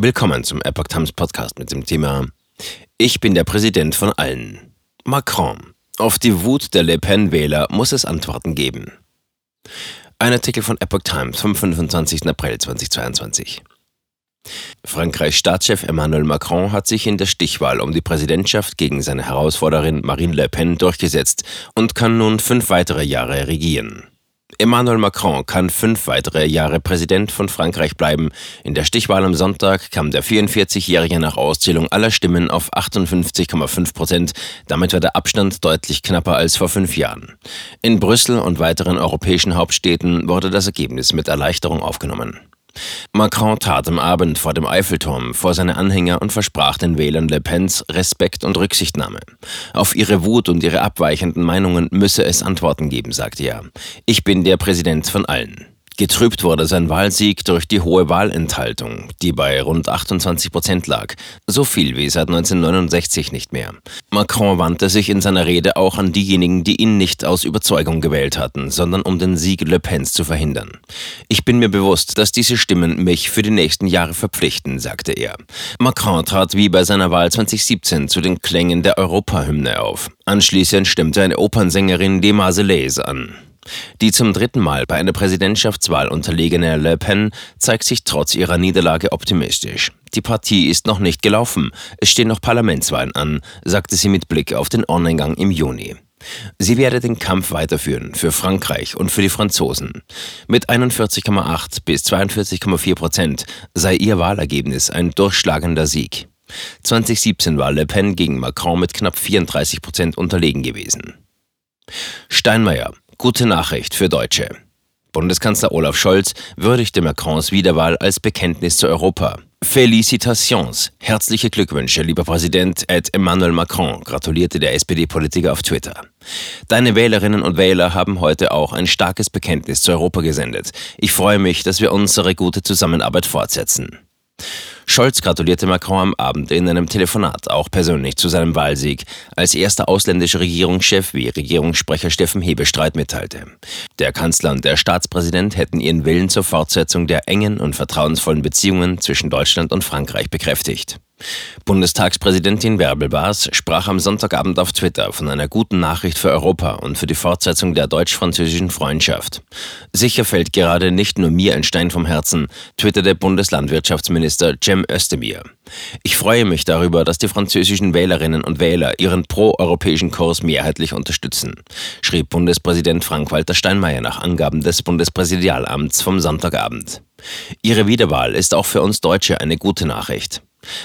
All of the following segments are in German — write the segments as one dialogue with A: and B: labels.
A: Willkommen zum Epoch Times Podcast mit dem Thema Ich bin der Präsident von allen. Macron. Auf die Wut der Le Pen-Wähler muss es Antworten geben. Ein Artikel von Epoch Times vom 25. April 2022. Frankreichs Staatschef Emmanuel Macron hat sich in der Stichwahl um die Präsidentschaft gegen seine Herausforderin Marine Le Pen durchgesetzt und kann nun fünf weitere Jahre regieren. Emmanuel Macron kann fünf weitere Jahre Präsident von Frankreich bleiben. In der Stichwahl am Sonntag kam der 44-Jährige nach Auszählung aller Stimmen auf 58,5 Prozent. Damit war der Abstand deutlich knapper als vor fünf Jahren. In Brüssel und weiteren europäischen Hauptstädten wurde das Ergebnis mit Erleichterung aufgenommen. Macron tat am Abend vor dem Eiffelturm vor seine Anhänger und versprach den Wählern Le Pens Respekt und Rücksichtnahme. Auf ihre Wut und ihre abweichenden Meinungen müsse es Antworten geben, sagte er. Ich bin der Präsident von allen. Getrübt wurde sein Wahlsieg durch die hohe Wahlenthaltung, die bei rund 28 Prozent lag, so viel wie seit 1969 nicht mehr. Macron wandte sich in seiner Rede auch an diejenigen, die ihn nicht aus Überzeugung gewählt hatten, sondern um den Sieg Le Pens zu verhindern. Ich bin mir bewusst, dass diese Stimmen mich für die nächsten Jahre verpflichten, sagte er. Macron trat wie bei seiner Wahl 2017 zu den Klängen der Europahymne auf. Anschließend stimmte eine Opernsängerin die Marseillaise an. Die zum dritten Mal bei einer Präsidentschaftswahl unterlegene Le Pen zeigt sich trotz ihrer Niederlage optimistisch. Die Partie ist noch nicht gelaufen, es stehen noch Parlamentswahlen an, sagte sie mit Blick auf den Online-Gang im Juni. Sie werde den Kampf weiterführen für Frankreich und für die Franzosen. Mit 41,8 bis 42,4 Prozent sei ihr Wahlergebnis ein durchschlagender Sieg. 2017 war Le Pen gegen Macron mit knapp 34 Prozent unterlegen gewesen. Steinmeier, Gute Nachricht für Deutsche. Bundeskanzler Olaf Scholz würdigte Macrons Wiederwahl als Bekenntnis zu Europa. Felicitations. Herzliche Glückwünsche, lieber Präsident Ed Emmanuel Macron, gratulierte der SPD-Politiker auf Twitter. Deine Wählerinnen und Wähler haben heute auch ein starkes Bekenntnis zu Europa gesendet. Ich freue mich, dass wir unsere gute Zusammenarbeit fortsetzen. Scholz gratulierte Macron am Abend in einem Telefonat auch persönlich zu seinem Wahlsieg, als erster ausländischer Regierungschef, wie Regierungssprecher Steffen Hebestreit mitteilte. Der Kanzler und der Staatspräsident hätten ihren Willen zur Fortsetzung der engen und vertrauensvollen Beziehungen zwischen Deutschland und Frankreich bekräftigt. Bundestagspräsidentin Bärbel Baas sprach am Sonntagabend auf Twitter von einer guten Nachricht für Europa und für die Fortsetzung der deutsch-französischen Freundschaft. Sicher fällt gerade nicht nur mir ein Stein vom Herzen, twitterte Bundeslandwirtschaftsminister Cem Özdemir. Ich freue mich darüber, dass die französischen Wählerinnen und Wähler ihren pro-europäischen Kurs mehrheitlich unterstützen, schrieb Bundespräsident Frank-Walter Steinmeier nach Angaben des Bundespräsidialamts vom Sonntagabend. Ihre Wiederwahl ist auch für uns Deutsche eine gute Nachricht.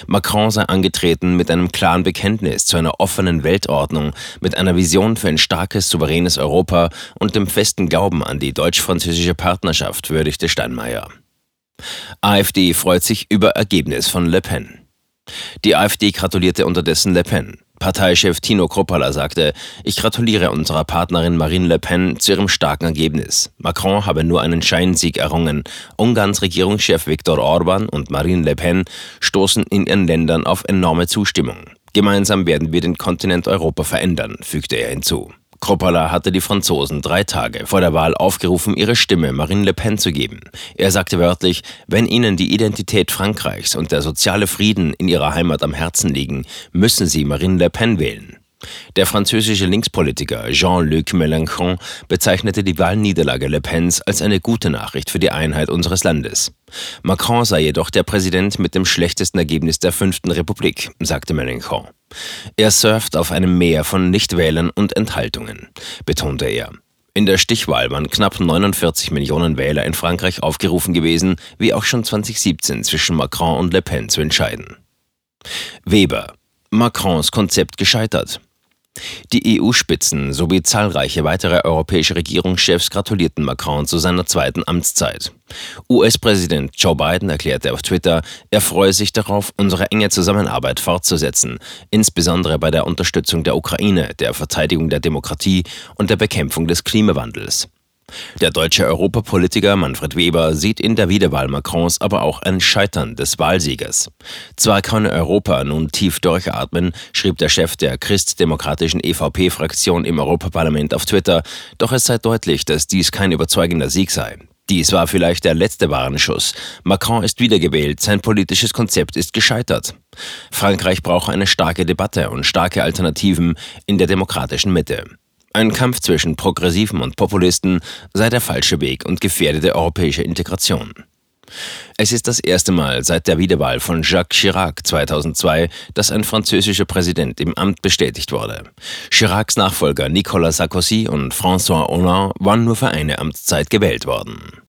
A: Macron sei angetreten mit einem klaren Bekenntnis zu einer offenen Weltordnung, mit einer Vision für ein starkes, souveränes Europa und dem festen Glauben an die deutsch-französische Partnerschaft, würdigte Steinmeier. AfD freut sich über Ergebnis von Le Pen. Die AfD gratulierte unterdessen Le Pen. Parteichef Tino Kruppala sagte, ich gratuliere unserer Partnerin Marine Le Pen zu ihrem starken Ergebnis. Macron habe nur einen Scheinsieg errungen. Ungarns Regierungschef Viktor Orban und Marine Le Pen stoßen in ihren Ländern auf enorme Zustimmung. Gemeinsam werden wir den Kontinent Europa verändern, fügte er hinzu. Kropala hatte die Franzosen drei Tage vor der Wahl aufgerufen, ihre Stimme Marine Le Pen zu geben. Er sagte wörtlich, wenn ihnen die Identität Frankreichs und der soziale Frieden in ihrer Heimat am Herzen liegen, müssen sie Marine Le Pen wählen. Der französische Linkspolitiker Jean-Luc Mélenchon bezeichnete die Wahlniederlage Le Pens als eine gute Nachricht für die Einheit unseres Landes. Macron sei jedoch der Präsident mit dem schlechtesten Ergebnis der fünften Republik, sagte Mélenchon. Er surft auf einem Meer von Nichtwählern und Enthaltungen, betonte er. In der Stichwahl waren knapp 49 Millionen Wähler in Frankreich aufgerufen gewesen, wie auch schon 2017 zwischen Macron und Le Pen zu entscheiden. Weber. Macrons Konzept gescheitert. Die EU-Spitzen sowie zahlreiche weitere europäische Regierungschefs gratulierten Macron zu seiner zweiten Amtszeit. US-Präsident Joe Biden erklärte auf Twitter, er freue sich darauf, unsere enge Zusammenarbeit fortzusetzen, insbesondere bei der Unterstützung der Ukraine, der Verteidigung der Demokratie und der Bekämpfung des Klimawandels. Der deutsche Europapolitiker Manfred Weber sieht in der Wiederwahl Macrons aber auch ein Scheitern des Wahlsiegers. Zwar könne Europa nun tief durchatmen, schrieb der Chef der christdemokratischen EVP-Fraktion im Europaparlament auf Twitter, doch es sei deutlich, dass dies kein überzeugender Sieg sei. Dies war vielleicht der letzte Warnschuss. Macron ist wiedergewählt, sein politisches Konzept ist gescheitert. Frankreich braucht eine starke Debatte und starke Alternativen in der demokratischen Mitte. Ein Kampf zwischen Progressiven und Populisten sei der falsche Weg und gefährde die europäische Integration. Es ist das erste Mal seit der Wiederwahl von Jacques Chirac 2002, dass ein französischer Präsident im Amt bestätigt wurde. Chiracs Nachfolger Nicolas Sarkozy und François Hollande waren nur für eine Amtszeit gewählt worden.